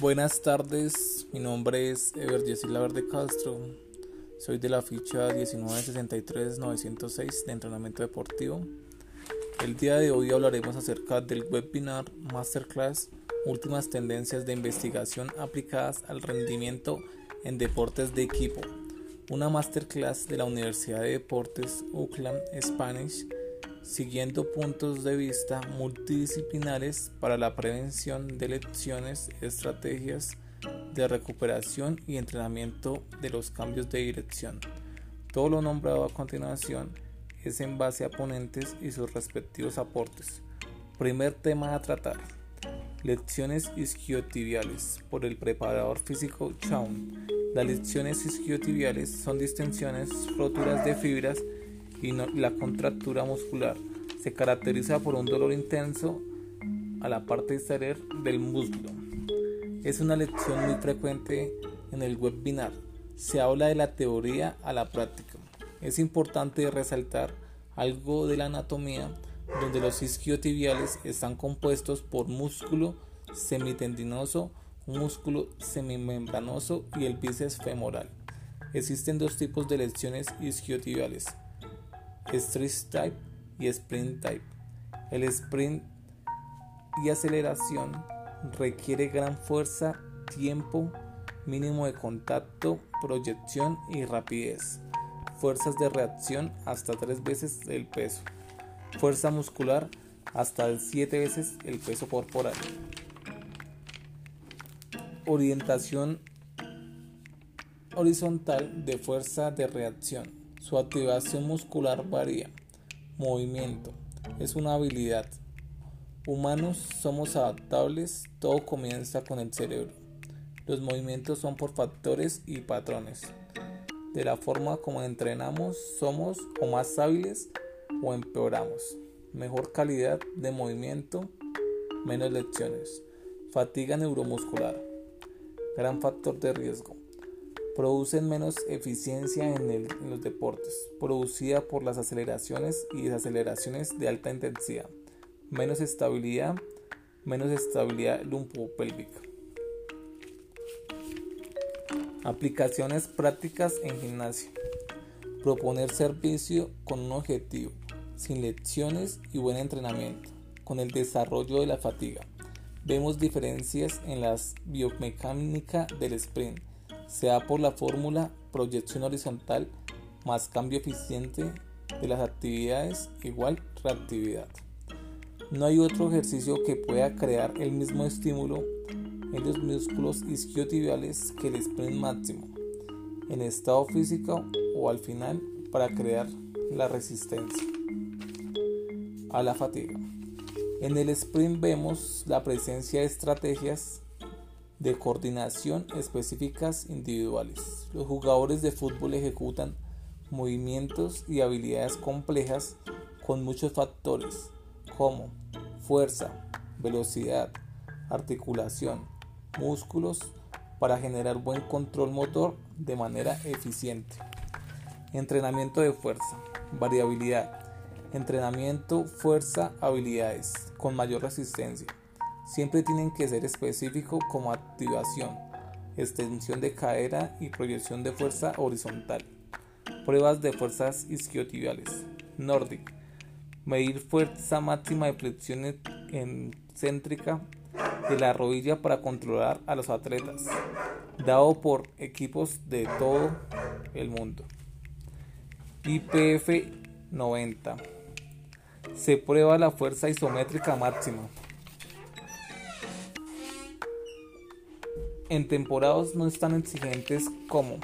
Buenas tardes, mi nombre es Ever Verde Castro, soy de la ficha 1963-906 de entrenamiento deportivo. El día de hoy hablaremos acerca del webinar Masterclass Últimas tendencias de investigación aplicadas al rendimiento en deportes de equipo, una masterclass de la Universidad de Deportes UCLA Spanish siguiendo puntos de vista multidisciplinares para la prevención de lecciones, estrategias de recuperación y entrenamiento de los cambios de dirección. Todo lo nombrado a continuación es en base a ponentes y sus respectivos aportes. Primer tema a tratar. Lecciones isquiotibiales por el preparador físico Chaun. Las lecciones isquiotibiales son distensiones, roturas de fibras y la contractura muscular. Se caracteriza por un dolor intenso a la parte exterior del músculo. Es una lección muy frecuente en el webinar. Se habla de la teoría a la práctica. Es importante resaltar algo de la anatomía donde los isquiotibiales están compuestos por músculo semitendinoso, músculo semimembranoso y el bíceps femoral. Existen dos tipos de lesiones isquiotibiales, Street Type y Sprint Type. El sprint y aceleración requiere gran fuerza, tiempo mínimo de contacto, proyección y rapidez. Fuerzas de reacción hasta tres veces el peso. Fuerza muscular hasta siete veces el peso corporal. Orientación horizontal de fuerza de reacción su activación muscular varía. Movimiento. Es una habilidad. Humanos somos adaptables, todo comienza con el cerebro. Los movimientos son por factores y patrones. De la forma como entrenamos, somos o más hábiles o empeoramos. Mejor calidad de movimiento, menos lecciones. Fatiga neuromuscular. Gran factor de riesgo producen menos eficiencia en, los deportes, producida por las aceleraciones y desaceleraciones de alta intensidad, menos estabilidad, menos estabilidad lumpopélvica. Aplicaciones prácticas en gimnasio. Proponer servicio con un objetivo, sin lecciones y buen entrenamiento, con el desarrollo de la fatiga. Vemos diferencias en la biomecánica del sprint sea por la fórmula proyección horizontal más cambio eficiente de las actividades igual reactividad. No hay otro ejercicio que pueda crear el mismo estímulo en los músculos isquiotibiales que el sprint máximo, en estado físico o al final para crear la resistencia a la fatiga. En el sprint vemos la presencia de estrategias de coordinación específicas individuales. Los jugadores de fútbol ejecutan movimientos y habilidades complejas con muchos factores como fuerza, velocidad, articulación, músculos para generar buen control motor de manera eficiente. Entrenamiento de fuerza, variabilidad, entrenamiento, fuerza, habilidades con mayor resistencia siempre tienen que ser específicos como activación, extensión de cadera y proyección de fuerza horizontal. Pruebas de fuerzas isquiotibiales. Nordic. Medir fuerza máxima de flexión céntrica de la rodilla para controlar a los atletas. Dado por equipos de todo el mundo. IPF 90. Se prueba la fuerza isométrica máxima. En temporadas no están exigentes como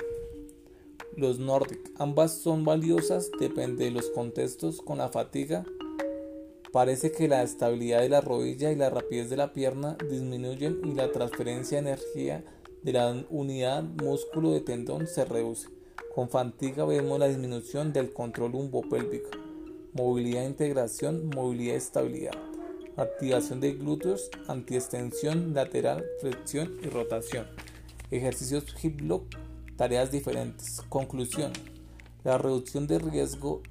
los Nordic. Ambas son valiosas, depende de los contextos. Con la fatiga, parece que la estabilidad de la rodilla y la rapidez de la pierna disminuyen y la transferencia de energía de la unidad músculo de tendón se reduce. Con fatiga vemos la disminución del control umbopélvico, movilidad e integración, movilidad y estabilidad activación de glúteos, antiextensión lateral, flexión y rotación. Ejercicios hip lock, tareas diferentes. Conclusión. La reducción de riesgo,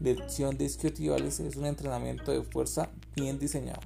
lección de isquiotibiales es un entrenamiento de fuerza bien diseñado.